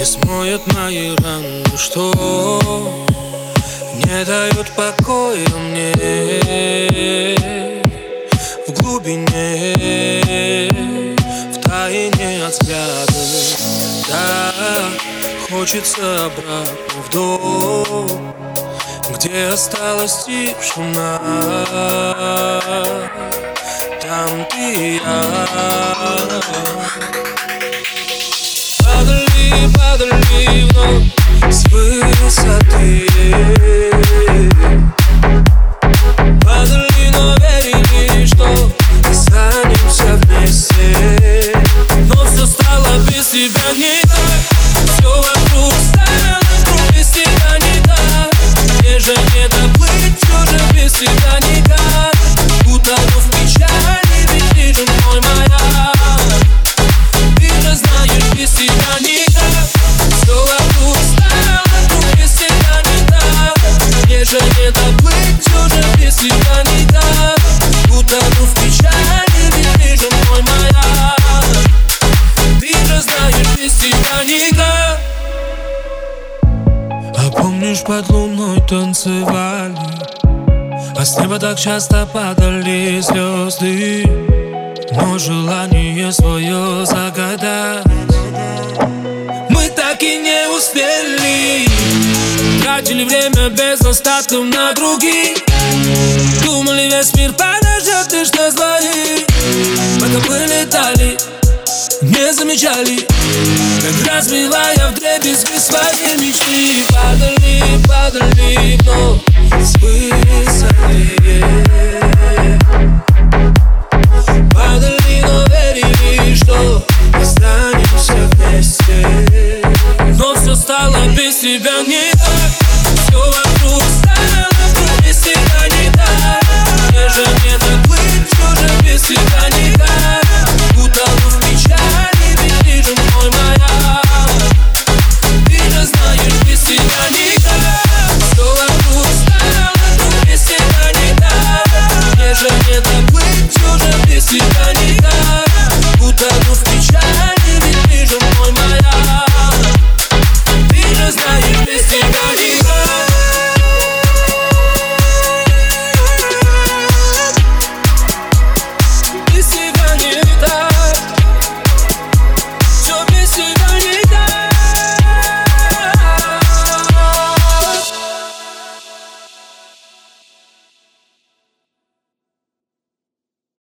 Не смоет мои раны, что не дают покоя мне в глубине, в тайне от взгляда. Да, хочется обратно в дом, где осталась тишина. Там ты и я. Падали вновь с высоты Мне же не доплыть, все же без тебя никак Утону в печали, ведь ты Ты же знаешь, без тебя никак А помнишь, под луной танцевали? А с неба так часто падали звезды. Но желание свое загадать. Мы так и не успели Тратили время без остатков на других. Думали, весь мир подождет лишь нас двоих Пока мы летали, не замечали. Как разбила я в дребезги свои мечты. Падали, падали вновь с высоты Падали, но верили, что останемся вместе. Но все стало без тебя не свидания